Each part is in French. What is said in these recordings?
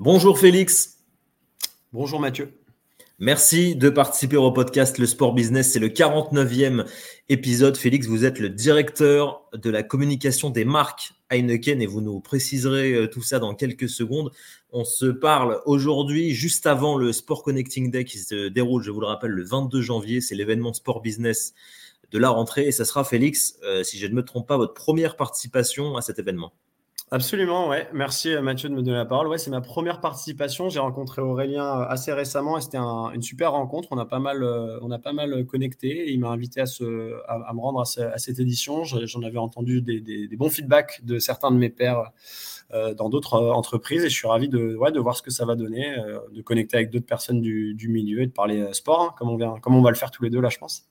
Bonjour Félix. Bonjour Mathieu. Merci de participer au podcast Le Sport Business. C'est le 49e épisode. Félix, vous êtes le directeur de la communication des marques Heineken et vous nous préciserez euh, tout ça dans quelques secondes. On se parle aujourd'hui, juste avant le Sport Connecting Day qui se déroule, je vous le rappelle, le 22 janvier. C'est l'événement Sport Business de la rentrée et ça sera, Félix, euh, si je ne me trompe pas, votre première participation à cet événement. Absolument, ouais. Merci euh, Mathieu de me donner la parole. Ouais, c'est ma première participation. J'ai rencontré Aurélien euh, assez récemment et c'était une super rencontre. On a pas mal, euh, on a pas mal connecté. il m'a invité à, se, à, me rendre à, cette édition. J'en avais entendu des, bons feedbacks de certains de mes pairs dans d'autres entreprises et je suis ravi de, ouais, de voir ce que ça va donner, de connecter avec d'autres personnes du, milieu et de parler sport, hein, comme, on vient, comme on va le faire tous les deux là, je pense.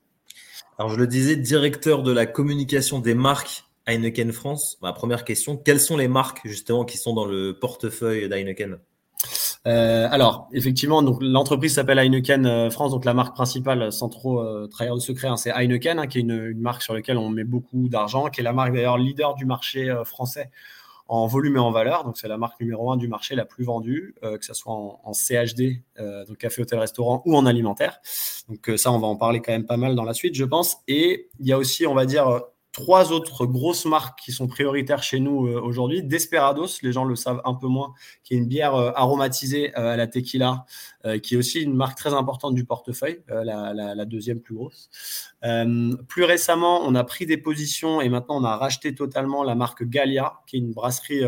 Alors, je le disais, directeur de la communication des marques Heineken France. Ma première question, quelles sont les marques justement qui sont dans le portefeuille d'Heineken? Euh, alors, effectivement, l'entreprise s'appelle Heineken euh, France, donc la marque principale, sans trop euh, trahir de secret, hein, c'est Heineken, hein, qui est une, marque sur laquelle on met beaucoup d'argent, qui est la marque d'ailleurs leader du marché français en volume et en valeur. Donc, c'est la marque numéro un du marché, la plus vendue, que ce soit en, en CHD, donc café, hôtel, restaurant, ou en alimentaire. Donc, ça, on va en parler quand même pas mal dans la suite, je pense. Et il y a aussi, on va dire, trois autres grosses marques qui sont prioritaires chez nous euh, aujourd'hui. Desperados, les gens le savent un peu moins, qui est une bière euh, aromatisée euh, à la tequila, qui est aussi une marque très importante du portefeuille, la, la, deuxième plus grosse. plus récemment, on a pris des positions et maintenant on a racheté totalement la marque Gallia, qui est une brasserie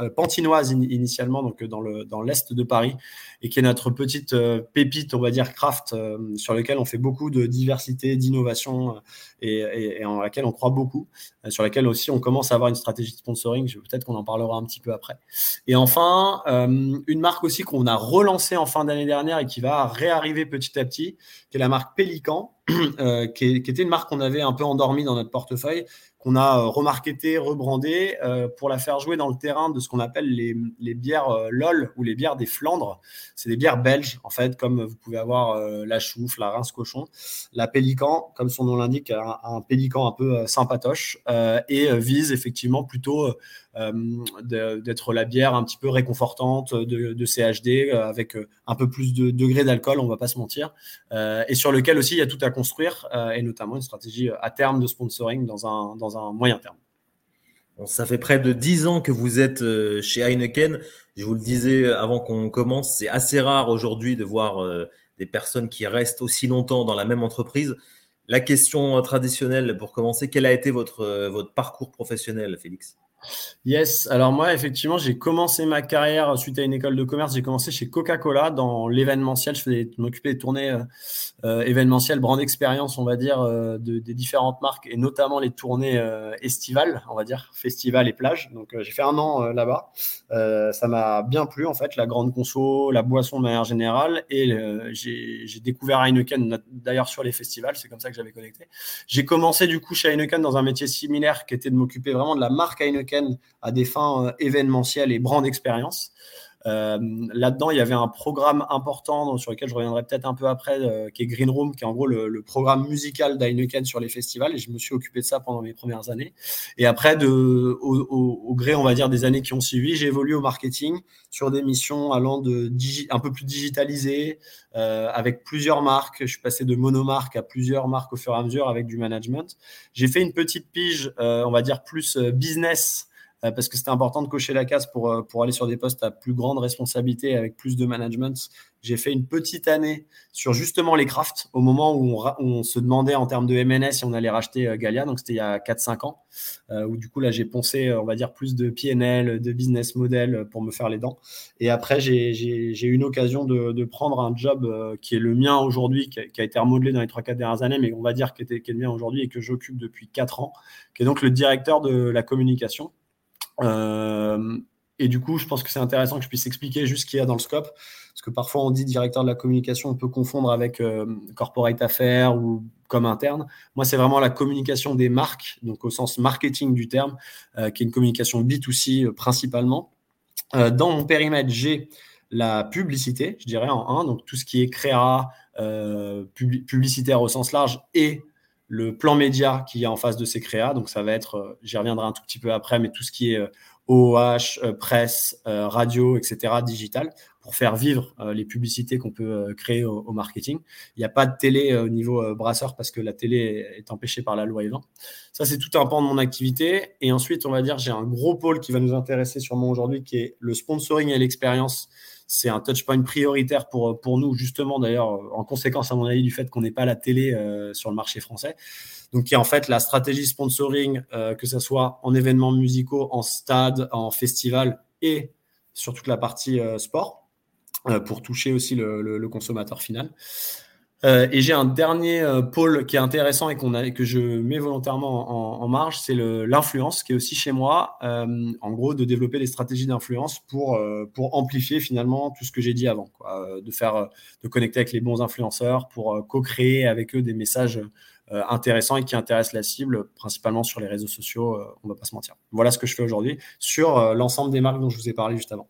euh, pantinoise initialement, donc euh, dans le dans l'est de Paris, et qui est notre petite euh, pépite, on va dire craft, sur lequel on fait beaucoup de diversité, d'innovation et, en laquelle on croit beaucoup, sur laquelle aussi on commence à avoir une stratégie de sponsoring. Peut-être qu'on en parlera un petit peu après. Et enfin, une marque aussi qu'on a relancée en fin d'année dernière et qui va réarriver petit à petit, qui est la marque Pélican, qui, était une marque qu'on avait un peu endormie dans notre portefeuille, qu'on a euh, remarketé, rebrandé euh, pour la faire jouer dans le terrain de ce qu'on appelle les, bières euh, LOL ou les bières des Flandres. C'est des bières belges, en fait, comme vous pouvez avoir la chouffe, la rince cochon, la pélican, comme son nom l'indique, un, un, pélican un peu sympatoche et vise effectivement plutôt d'être la bière un petit peu réconfortante de, CHD avec un peu plus de degrés d'alcool, on va pas se mentir, et sur lequel aussi il y a tout à construire et notamment une stratégie à terme de sponsoring dans un, dans un moyen terme. ça fait près de 10 ans que vous êtes euh, chez Heineken. Je vous le disais avant qu'on commence, c'est assez rare aujourd'hui de voir euh, des personnes qui restent aussi longtemps dans la même entreprise. La question traditionnelle pour commencer, quel a été votre, euh, votre parcours professionnel, Félix? Yes, alors moi effectivement j'ai commencé ma carrière suite à une école de commerce, j'ai commencé chez Coca-Cola dans l'événementiel, je faisais m'occuper des tournées euh, euh, événementielles, brand expérience on va dire euh, de, des différentes marques et notamment les tournées estivales, on va dire festival et plage. Donc j'ai fait un an là-bas, ça m'a bien plu en fait la grande conso, la boisson de manière générale. Et j'ai découvert Heineken d'ailleurs sur les festivals, c'est comme ça que j'avais connecté. J'ai commencé du coup chez Heineken dans un métier similaire qui était de m'occuper vraiment de la marque Heineken à des fins euh, événementielles et brand expérience. Euh, là-dedans, il y avait un programme important sur lequel je reviendrai peut-être un peu après, euh, qui est Green Room, qui est en gros le, programme musical d'Heineken sur les festivals. Et je me suis occupé de ça pendant mes premières années. Et après, de, au, gré, on va dire, des années qui ont suivi, j'ai évolué au marketing sur des missions allant de un peu plus digitalisées, avec plusieurs marques. Je suis passé de monomarque à plusieurs marques au fur et à mesure avec du management. J'ai fait une petite pige, on va dire, plus business euh, parce que c'était important de cocher la case pour, euh, pour aller sur des postes à plus grande responsabilité avec plus de management. J'ai fait une petite année sur justement les crafts au moment où on, se demandait en termes de MNS si on allait racheter euh, Galia, donc c'était il y a 4-5 ans, où du coup là j'ai poncé, on va dire, plus de PNL, de business model pour me faire les dents. Et après, j'ai eu une occasion de, de, prendre un job qui est le mien aujourd'hui, qui, qui, a été remodelé dans les 3-4 dernières années, mais on va dire qui, était, qui est le mien aujourd'hui et que j'occupe depuis 4 ans, qui est donc le directeur de la communication. Euh, et du coup, je pense que c'est intéressant que je puisse expliquer juste ce qu'il y a dans le scope. Parce que parfois, on dit directeur de la communication, on peut confondre avec euh, corporate affaires ou comme interne. Moi, c'est vraiment la communication des marques, donc au sens marketing du terme, euh, qui est une communication B2C principalement. dans mon périmètre, j'ai la publicité, je dirais en un, donc tout ce qui est créa, publicitaire au sens large et le plan média qui est en face de ces créas. Donc, ça va être, euh, j'y reviendrai un tout petit peu après, mais tout ce qui est euh, OOH, presse, radio, etc., digital, pour faire vivre les publicités qu'on peut créer au, marketing. Il n'y a pas de télé au niveau brasseur parce que la télé est empêchée par la loi E20. Ça, c'est tout un pan de mon activité. Et ensuite, on va dire, j'ai un gros pôle qui va nous intéresser sûrement aujourd'hui, qui est le sponsoring et l'expérience c'est un touchpoint prioritaire pour, nous, justement, d'ailleurs, en conséquence, à mon avis, du fait qu'on n'ait pas la télé euh, sur le marché français. Donc, qui est en fait la stratégie sponsoring, euh, que ce soit en événements musicaux, en stade, en festival et sur toute la partie euh, sport, pour toucher aussi le consommateur final. Euh, et j'ai un dernier euh, pôle qui est intéressant et qu'on a, que je mets volontairement en, marge, c'est l'influence qui est aussi chez moi. Euh, en gros, de développer des stratégies d'influence pour, pour amplifier finalement tout ce que j'ai dit avant, quoi. de faire, de connecter avec les bons influenceurs pour co-créer avec eux des messages intéressants et qui intéressent la cible, principalement sur les réseaux sociaux. on ne va pas se mentir. Voilà ce que je fais aujourd'hui sur l'ensemble des marques dont je vous ai parlé juste avant.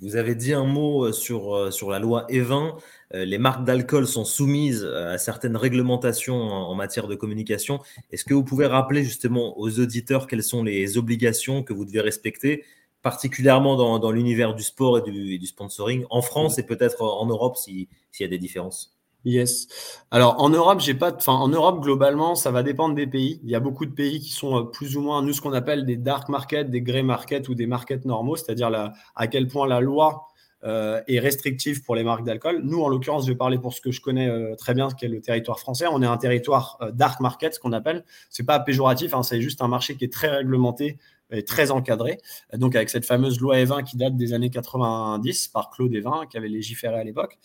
Vous avez dit un mot sur, sur la loi E20. Euh, les marques d'alcool sont soumises à certaines réglementations en, matière de communication. Est-ce que vous pouvez rappeler justement aux auditeurs quelles sont les obligations que vous devez respecter, particulièrement dans, l'univers du sport et du, sponsoring, en France et peut-être en Europe s'il y a des différences? Yes. Alors en Europe, j'ai pas, enfin en Europe globalement, ça va dépendre des pays. Il y a beaucoup de pays qui sont euh, plus ou moins nous ce qu'on appelle des dark markets, des grey markets ou des markets normaux, c'est-à-dire à quel point la loi euh, et restrictive pour les marques d'alcool. Nous, en l'occurrence, je vais parler pour ce que je connais euh, très bien, ce qu'est le territoire français. On est un territoire dark market, ce qu'on appelle. C'est pas péjoratif, hein, c'est juste un marché qui est très réglementé et très encadré. Donc, avec cette fameuse loi E20 qui date des années 90 par Claude Evin, qui avait légiféré à l'époque.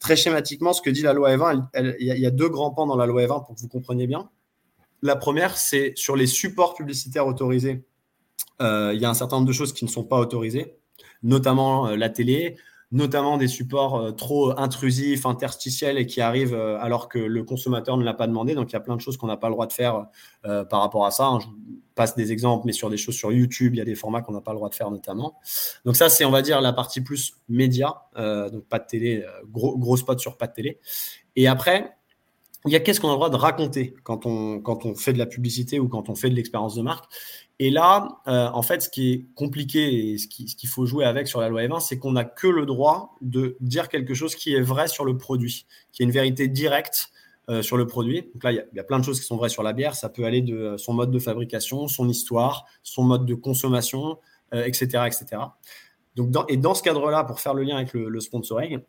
Très schématiquement, ce que dit la loi E20, il y, a deux grands pans dans la loi E20 pour que vous compreniez bien. La première, c'est sur les supports publicitaires autorisés. il y a un certain nombre de choses qui ne sont pas autorisées notamment euh, la télé, notamment des supports euh, trop intrusifs, interstitiels et qui arrivent euh, alors que le consommateur ne l'a pas demandé. Donc il y a plein de choses qu'on n'a pas le droit de faire par rapport à ça. Hein. Je passe des exemples, mais sur des choses sur YouTube, il y a des formats qu'on n'a pas le droit de faire notamment. Donc ça, c'est on va dire la partie plus média, donc pas de télé, gros, gros spot sur pas de télé. Et après, il y a qu'est-ce qu'on a le droit de raconter quand on, quand on fait de la publicité ou quand on fait de l'expérience de marque. Et là, euh, en fait, ce qui est compliqué et ce qu'il faut jouer avec sur la loi E20, c'est qu'on n'a que le droit de dire quelque chose qui est vrai sur le produit, qui est une vérité directe euh, sur le produit. Donc là, il y, a plein de choses qui sont vraies sur la bière. Ça peut aller de euh, son mode de fabrication, son histoire, son mode de consommation, etc., etc. Donc et dans ce cadre-là, pour faire le lien avec le, sponsoring,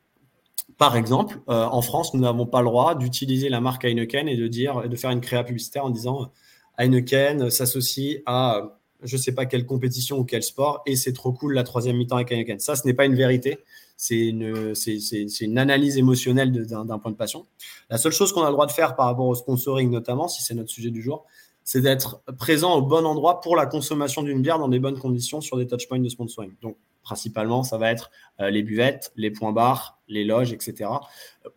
par exemple, en France, nous n'avons pas le droit d'utiliser la marque Heineken et de dire, de faire une créa publicitaire en disant Heineken s'associe à je ne sais pas quelle compétition ou quel sport et c'est trop cool la troisième mi-temps avec Heineken. Ça, ce n'est pas une vérité. C'est une, analyse émotionnelle d'un point de passion. La seule chose qu'on a le droit de faire par rapport au sponsoring, notamment, si c'est notre sujet du jour, c'est d'être présent au bon endroit pour la consommation d'une bière dans des bonnes conditions sur des touchpoints de sponsoring. Principalement, ça va être euh, les buvettes, les points barres, les loges, etc.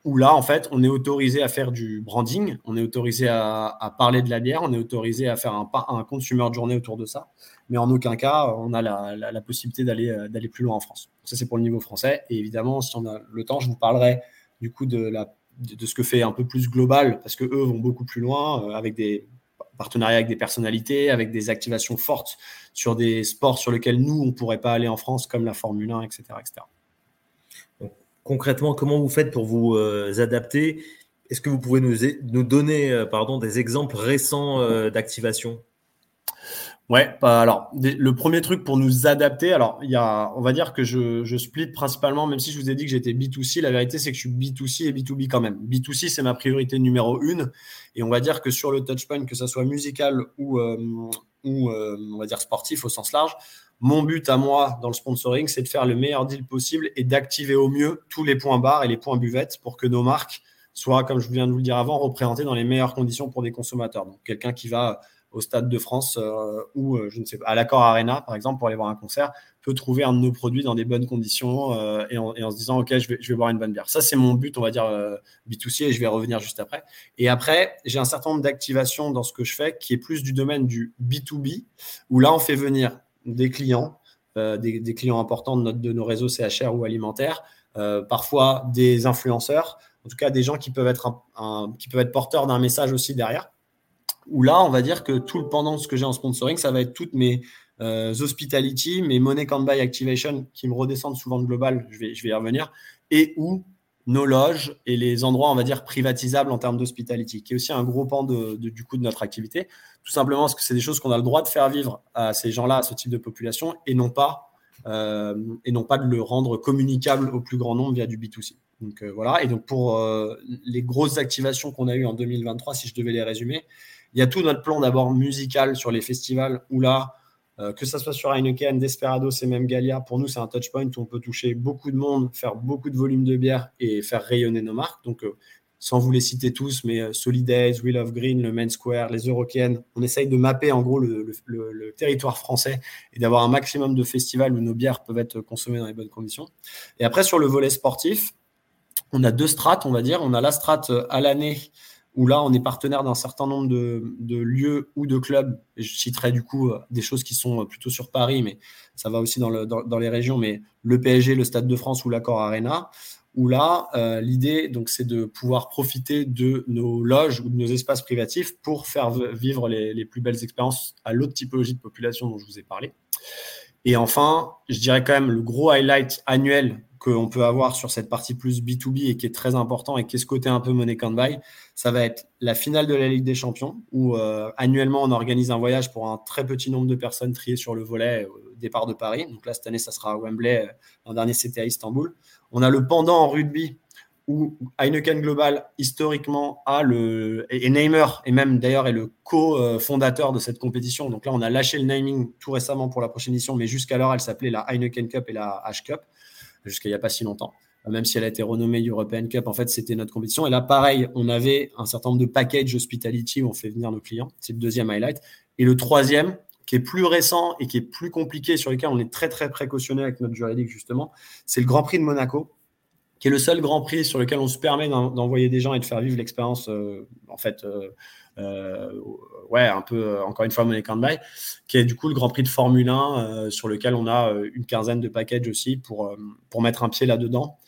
Où là, en fait, on est autorisé à faire du branding, on est autorisé à, parler de la bière, on est autorisé à faire un, un consumer de journée autour de ça, mais en aucun cas, on a la, possibilité d'aller euh, d'aller plus loin en France. Ça, c'est pour le niveau français. Et évidemment, si on a le temps, je vous parlerai du coup de, ce que fait un peu plus global, parce que eux vont beaucoup plus loin euh, avec des partenariats avec des personnalités, avec des activations fortes sur des sports sur lesquels nous, on ne pourrait pas aller en France, comme la Formule 1, etc. etc. concrètement, comment vous faites pour vous euh, adapter? Est-ce que vous pouvez nous, nous donner euh, pardon, des exemples récents euh, d'activation Ouais, bah, alors le premier truc pour nous adapter, alors il y a, on va dire que je, je split principalement, même si je vous ai dit que j'étais B2C, la vérité c'est que je suis B2C et B2B quand même. B2C c'est ma priorité numéro une, et on va dire que sur le touchpoint, que ça soit musical ou, euh, euh, on va dire sportif au sens large, mon but à moi dans le sponsoring, c'est de faire le meilleur deal possible et d'activer au mieux tous les points barres et les points buvettes pour que nos marques soient, comme je viens de vous le dire avant, représentées dans les meilleures conditions pour des consommateurs. Donc quelqu'un qui va au Stade de France euh, ou, euh, je ne sais pas, à l'Accord Arena, par exemple, pour aller voir un concert, peut trouver un de nos produits dans des bonnes conditions euh, et, en, se disant, OK, je vais, je vais boire une bonne bière. Ça, c'est mon but, on va dire, B2C, et je vais revenir juste après. Et après, j'ai un certain nombre d'activations dans ce que je fais qui est plus du domaine du B2B, où là, on fait venir des clients, des, clients importants de, notre, de nos réseaux CHR ou alimentaires, parfois des influenceurs, en tout cas des gens qui qui peuvent être porteurs d'un message aussi derrière où là, on va dire que tout le pendant ce que j'ai en sponsoring, ça va être toutes mes, The Hospitality, mais Money Can Buy Activation, qui me redescendent souvent de global, je vais, y revenir, et ou nos loges et les endroits, on va dire, privatisables en termes d'hospitality, qui est aussi un gros pan de, du coup de notre activité, tout simplement parce que c'est des choses qu'on a le droit de faire vivre à ces gens-là, à ce type de population, et non pas, euh, de le rendre communicable au plus grand nombre via du B2C. Donc euh, voilà, et donc pour euh, les grosses activations qu'on a eues en 2023, si je devais les résumer, il y a tout notre plan d'abord musical sur les festivals, où là, euh, que ce soit sur Heineken, Desperados et même Gallia, pour nous, c'est un touchpoint où on peut toucher beaucoup de monde, faire beaucoup de volume de bière et faire rayonner nos marques. Donc, euh, sans vous les citer tous, mais euh, Wheel of Green, le Main Square, les Eurocaines, on essaye de mapper en gros le, territoire français et d'avoir un maximum de festivals où nos bières peuvent être consommées dans les bonnes conditions. Et après, sur le volet sportif, on a deux strates, on va dire. On a la strate à l'année où là, on est partenaire d'un certain nombre de, lieux ou de clubs. je citerai du coup euh, des choses qui sont euh, plutôt sur Paris, mais ça va aussi dans, les régions, mais le PSG, le Stade de France ou l'Accor Arena, où là, euh, l'idée, donc, c'est de pouvoir profiter de nos loges ou de nos espaces privatifs pour faire vivre les, les plus belles expériences à l'autre typologie de population dont je vous ai parlé. Et enfin, je dirais quand même le gros highlight annuel qu'on peut avoir sur cette partie plus B2B et qui est très important et qui est ce côté un peu money can buy, ça va être la finale de la Ligue des Champions où euh, annuellement on organise un voyage pour un très petit nombre de personnes triées sur le volet au départ de Paris. Donc là, cette année, ça sera à Wembley. Euh, l'an dernier, c'était à Istanbul. On a le pendant en rugby où Heineken Global, historiquement, a le. Et, Neymar, et même d'ailleurs, est le co-fondateur de cette compétition. Donc là, on a lâché le naming tout récemment pour la prochaine édition, mais jusqu'alors, elle s'appelait la Heineken Cup et la H Cup jusqu'à il n'y a pas si longtemps. Même si elle a été renommée European Cup, en fait, c'était notre compétition. Et là, pareil, on avait un certain nombre de packages hospitality où on fait venir nos clients. C'est le deuxième highlight. Et le troisième, qui est plus récent et qui est plus compliqué, sur lequel on est très, très précautionné avec notre juridique, justement, c'est le Grand Prix de Monaco, qui est le seul Grand Prix sur lequel on se permet d'envoyer des gens et de faire vivre l'expérience, euh, en fait, euh, euh, ouais, un peu, euh, encore une fois, Money Buy, qui est du coup le Grand Prix de Formule 1, euh, sur lequel on a une quinzaine de packages aussi pour, pour mettre un pied là-dedans.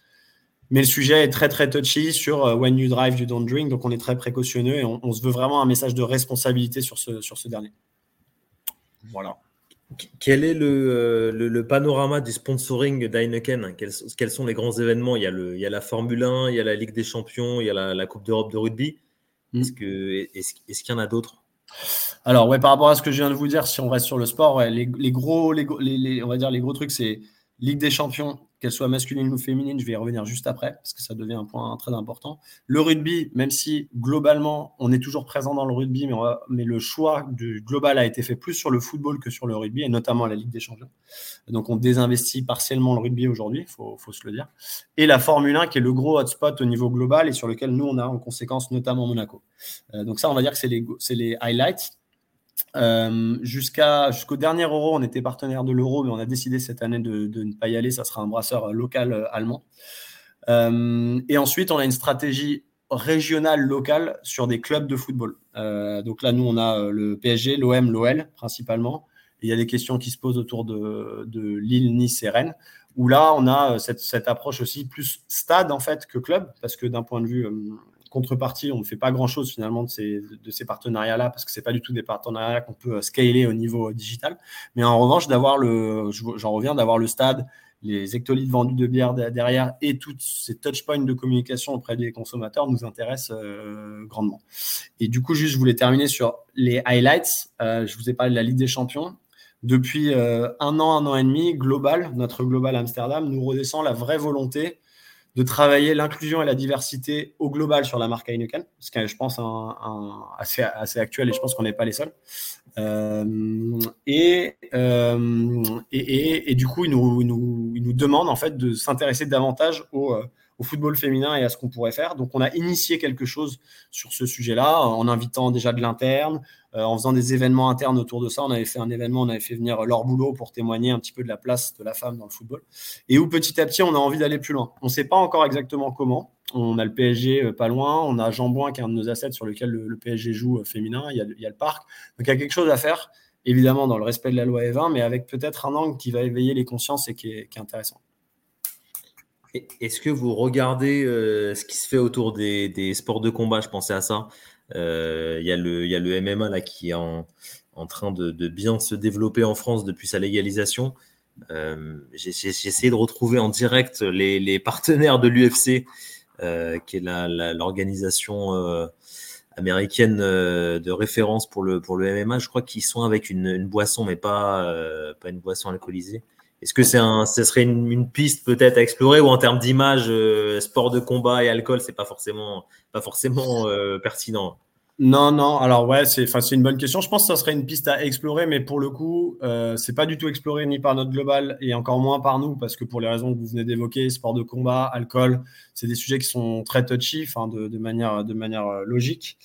Mais le sujet est très très touchy sur when you drive, you don't drink. Donc on est très précautionneux et on, se veut vraiment un message de responsabilité sur ce, sur ce dernier. Voilà. Quel est le, le, panorama du sponsoring d'Heineken quels, quels, sont les grands événements? Il y, a le, il y a la Formule 1, il y a la Ligue des Champions, il y a la Coupe d'Europe de rugby. Mm. Est-ce qu'il est y en a d'autres? Alors, ouais, par rapport à ce que je viens de vous dire, si on reste sur le sport, les, gros, les, on va dire les gros trucs, c'est Ligue des Champions, qu'elle soit masculine ou féminine, je vais y revenir juste après, parce que ça devient un point très important. Le rugby, même si globalement, on est toujours présent dans le rugby, mais, le choix du global a été fait plus sur le football que sur le rugby, et notamment la Ligue des Champions. Donc on désinvestit partiellement le rugby aujourd'hui, il faut, se le dire. Et la Formule 1, qui est le gros hotspot au niveau global, et sur lequel nous, on a en conséquence notamment Monaco. Euh, donc ça, on va dire que c'est les highlights. Euh, jusqu'à, jusqu'au dernier euro, on était partenaire de l'euro, mais on a décidé cette année de, ne pas y aller. Ça sera un brasseur local euh, allemand. Euh, et ensuite, on a une stratégie régionale locale sur des clubs de football. donc là, nous, on a le PSG, l'OM, l'OL principalement. il y a des questions qui se posent autour de, de Lille, Nice et Rennes, où là, on a cette, cette, approche aussi plus stade en fait que club, parce que d'un point de vue contrepartie, on ne fait pas grand-chose finalement de ces, partenariats-là parce que ce pas du tout des partenariats qu'on peut euh, scaler au niveau euh, digital. Mais en revanche, d'avoir le, j'en reviens, d'avoir le stade, les hectolitres vendus de bière derrière et tous ces touchpoints de communication auprès des consommateurs nous intéressent euh, grandement. Et du coup, juste, je voulais terminer sur les highlights. je vous ai parlé de la Ligue des Champions. Depuis un an, un an et demi, Global, notre Global Amsterdam, nous redescend la vraie volonté de travailler l'inclusion et la diversité au global sur la marque Heineken, ce qui est, je pense, assez, assez, actuel et je pense qu'on n'est pas les seuls. Euh, euh, et, et, et, du coup, il nous, il nous, il nous demande en fait de s'intéresser davantage au, euh, au football féminin et à ce qu'on pourrait faire. Donc, on a initié quelque chose sur ce sujet-là en invitant déjà de l'interne, euh, en faisant des événements internes autour de ça. On avait fait un événement, on avait fait venir leur boulot pour témoigner un petit peu de la place de la femme dans le football. Et où petit à petit, on a envie d'aller plus loin. On ne sait pas encore exactement comment. On a le PSG euh, pas loin, on a Jean Boin qui est un de nos assets sur lequel le, PSG joue euh, féminin, il y, a, le parc. Donc il y a quelque chose à faire, évidemment dans le respect de la loi E20, mais avec peut-être un angle qui va éveiller les consciences et qui est intéressant. Est-ce que vous regardez euh, ce qui se fait autour des, sports de combat? Je pensais à ça. Euh, il y, a le MMA là, qui est en, train de, bien se développer en France depuis sa légalisation. J'ai essayé de retrouver en direct les, partenaires de l'UFC, qui est l'organisation américaine de référence pour le, MMA. Je crois qu'ils sont avec une, boisson, mais pas une boisson alcoolisée. Est-ce que c'est un, ce serait une, piste peut-être à explorer ou en termes d'image, euh, sport de combat et alcool, c'est pas forcément, pas forcément euh, pertinent? Non, non. Alors ouais, c'est, c'est une bonne question. Je pense que ça serait une piste à explorer, mais pour le coup, euh, c'est pas du tout exploré ni par notre global et encore moins par nous, parce que pour les raisons que vous venez d'évoquer, sport de combat, alcool, c'est des sujets qui sont très touchy, de, de, manière, de manière logique.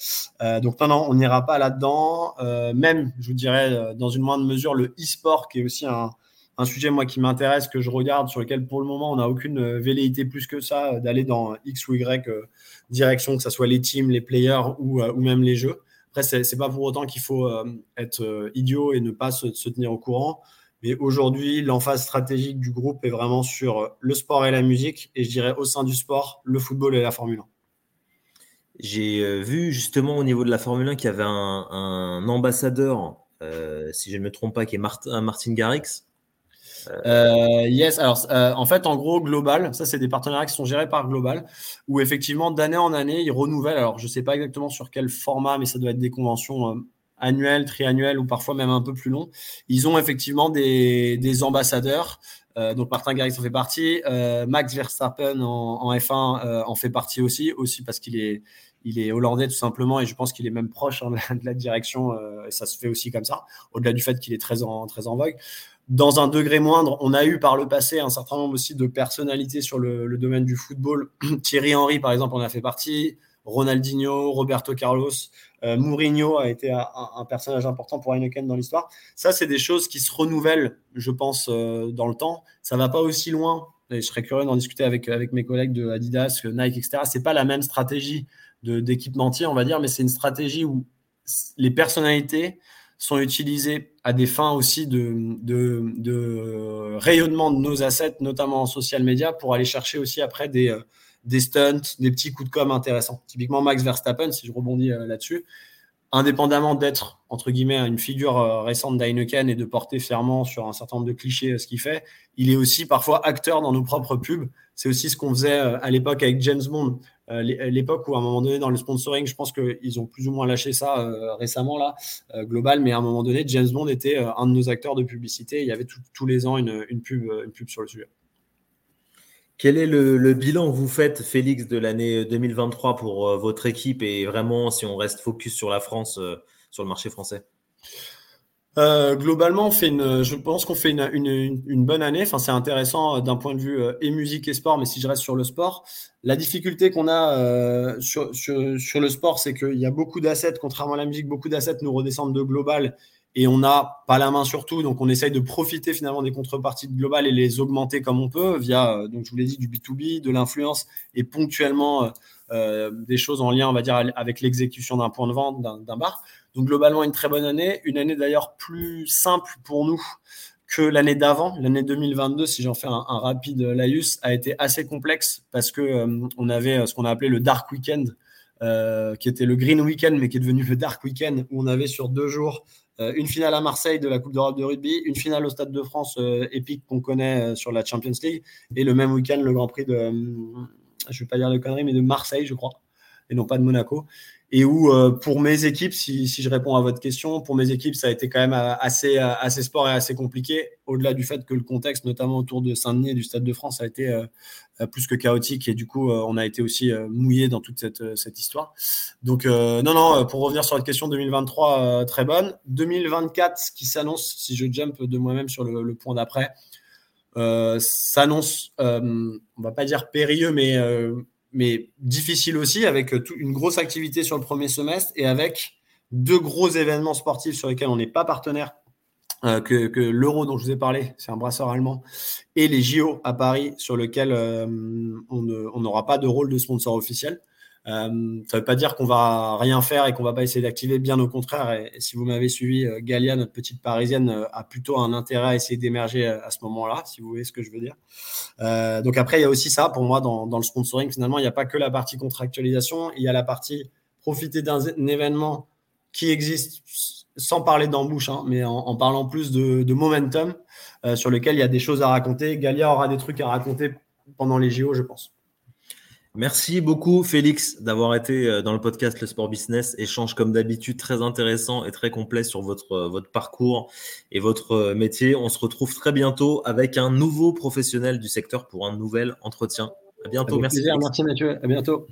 donc non, non, on n'ira pas là-dedans. même, je vous dirais, dans une moindre mesure, le e-sport, qui est aussi un un sujet moi qui m'intéresse, que je regarde, sur lequel pour le moment on n'a aucune euh, velléité plus que ça euh, d'aller dans X ou Y euh, direction, que ce soit les teams, les players ou, ou même les jeux. Après, c'est n'est pas pour autant qu'il faut être idiot et ne pas se, tenir au courant. Mais aujourd'hui, l'emphase stratégique du groupe est vraiment sur le sport et la musique, et je dirais au sein du sport, le football et la Formule 1. J'ai vu justement au niveau de la Formule 1 qu'il y avait un, ambassadeur, si je ne me trompe pas, qui est Martin, Martin Garrix, euh, yes, alors euh, en fait, en gros, Global, ça c'est des partenariats qui sont gérés par Global, où effectivement d'année en année, ils renouvellent. Alors je ne sais pas exactement sur quel format, mais ça doit être des conventions euh, annuelles, triannuelles ou parfois même un peu plus long. Ils ont effectivement des, des ambassadeurs. donc Martin Garrix en fait partie, Max Verstappen en, en F1 en fait partie aussi, aussi parce qu'il est il est hollandais tout simplement et je pense qu'il est même proche hein, de la direction et ça se fait aussi comme ça au-delà du fait qu'il est très en, très en vogue dans un degré moindre, on a eu par le passé un certain nombre aussi de personnalités sur le, domaine du football. Thierry Henry, par exemple, en a fait partie. Ronaldinho, Roberto Carlos, euh, Mourinho a été un, personnage important pour Heineken dans l'histoire. Ça, c'est des choses qui se renouvellent, je pense, euh, dans le temps. Ça va pas aussi loin. Je serais curieux d'en discuter avec, avec mes collègues de Adidas, Nike, etc. C'est pas la même stratégie d'équipementier, on va dire, mais c'est une stratégie où les personnalités sont utilisés à des fins aussi de, rayonnement de nos assets, notamment en social media, pour aller chercher aussi après des, euh, des stunts, des petits coups de com intéressants. Typiquement Max Verstappen, si je rebondis euh, là-dessus, indépendamment d'être, entre guillemets, une figure euh, récente d'Heineken et de porter fièrement sur un certain nombre de clichés ce qu'il fait, il est aussi parfois acteur dans nos propres pubs. C'est aussi ce qu'on faisait à l'époque avec James Bond. Euh, l'époque où à un moment donné dans le sponsoring, je pense qu'ils ont plus ou moins lâché ça euh, récemment là, euh, global, mais à un moment donné, James Bond était un de nos acteurs de publicité. Il y avait tous les ans une, pub, une pub sur le sujet. Quel est le, bilan que vous faites, Félix, de l'année 2023 pour votre équipe et vraiment, si on reste focus sur la France, sur le marché français? Euh, globalement, je pense qu'on fait une, bonne année. Enfin, c'est intéressant euh, d'un point de vue euh, et musique et sport, mais si je reste sur le sport, la difficulté qu'on a sur, sur, sur, le sport, c'est qu'il y a beaucoup d'assets, contrairement à la musique, beaucoup d'assets nous redescendent de global et on n'a pas la main sur tout. Donc, on essaye de profiter finalement des contreparties de global et les augmenter comme on peut via, donc je vous l'ai dit, du B2B, de l'influence et ponctuellement des choses en lien, on va dire, avec l'exécution d'un point de vente d'un bar. Donc globalement, une très bonne année. Une année d'ailleurs plus simple pour nous que l'année d'avant. L'année 2022, si j'en fais un, rapide laïus, a été assez complexe parce que euh, on avait euh, ce qu'on a appelé le Dark Weekend, euh, qui était le Green Weekend, mais qui est devenu le Dark Weekend, où on avait sur deux jours une finale à Marseille de la Coupe d'Europe de rugby, une finale au Stade de France épique qu'on connaît sur la Champions League, et le même week-end le Grand Prix de, je ne vais pas dire de conneries, mais de Marseille, je crois, et non pas de Monaco et où euh, pour mes équipes, si, je réponds à votre question, pour mes équipes, ça a été quand même euh, assez, euh, assez sport et assez compliqué, au-delà du fait que le contexte, notamment autour de Saint-Denis et du Stade de France, a été plus que chaotique et du coup, on a été aussi mouillé dans toute cette, cette histoire. Donc, non, non, pour revenir sur votre question 2023, très bonne. 2024, qui s'annonce, si je jump de moi-même sur le, le point d'après, s'annonce, on va pas dire périlleux, mais mais difficile aussi, avec euh, une grosse activité sur le premier semestre et avec deux gros événements sportifs sur lesquels on n'est pas partenaire, euh, que, l'Euro dont je vous ai parlé, c'est un brasseur allemand, et les JO à Paris, sur lesquels euh, on n'aura pas de rôle de sponsor officiel. Euh, ça ne veut pas dire qu'on va rien faire et qu'on va pas essayer d'activer, bien au contraire. Et, si vous m'avez suivi, euh, Galia, notre petite parisienne, euh, a plutôt un intérêt à essayer d'émerger à, ce moment-là, si vous voyez ce que je veux dire. Donc après, il y a aussi ça, pour moi, dans, le sponsoring, finalement, il n'y a pas que la partie contractualisation, il y a la partie profiter d'un événement qui existe sans parler d'embouche, hein, mais en, parlant plus de, momentum sur lequel il y a des choses à raconter. Galia aura des trucs à raconter pendant les JO, je pense. Merci beaucoup, Félix, d'avoir été euh, dans le podcast Le Sport Business. Échange, comme d'habitude, très intéressant et très complet sur votre, euh, votre parcours et votre métier. On se retrouve très bientôt avec un nouveau professionnel du secteur pour un nouvel entretien. À bientôt. merci. Merci, Mathieu. À bientôt.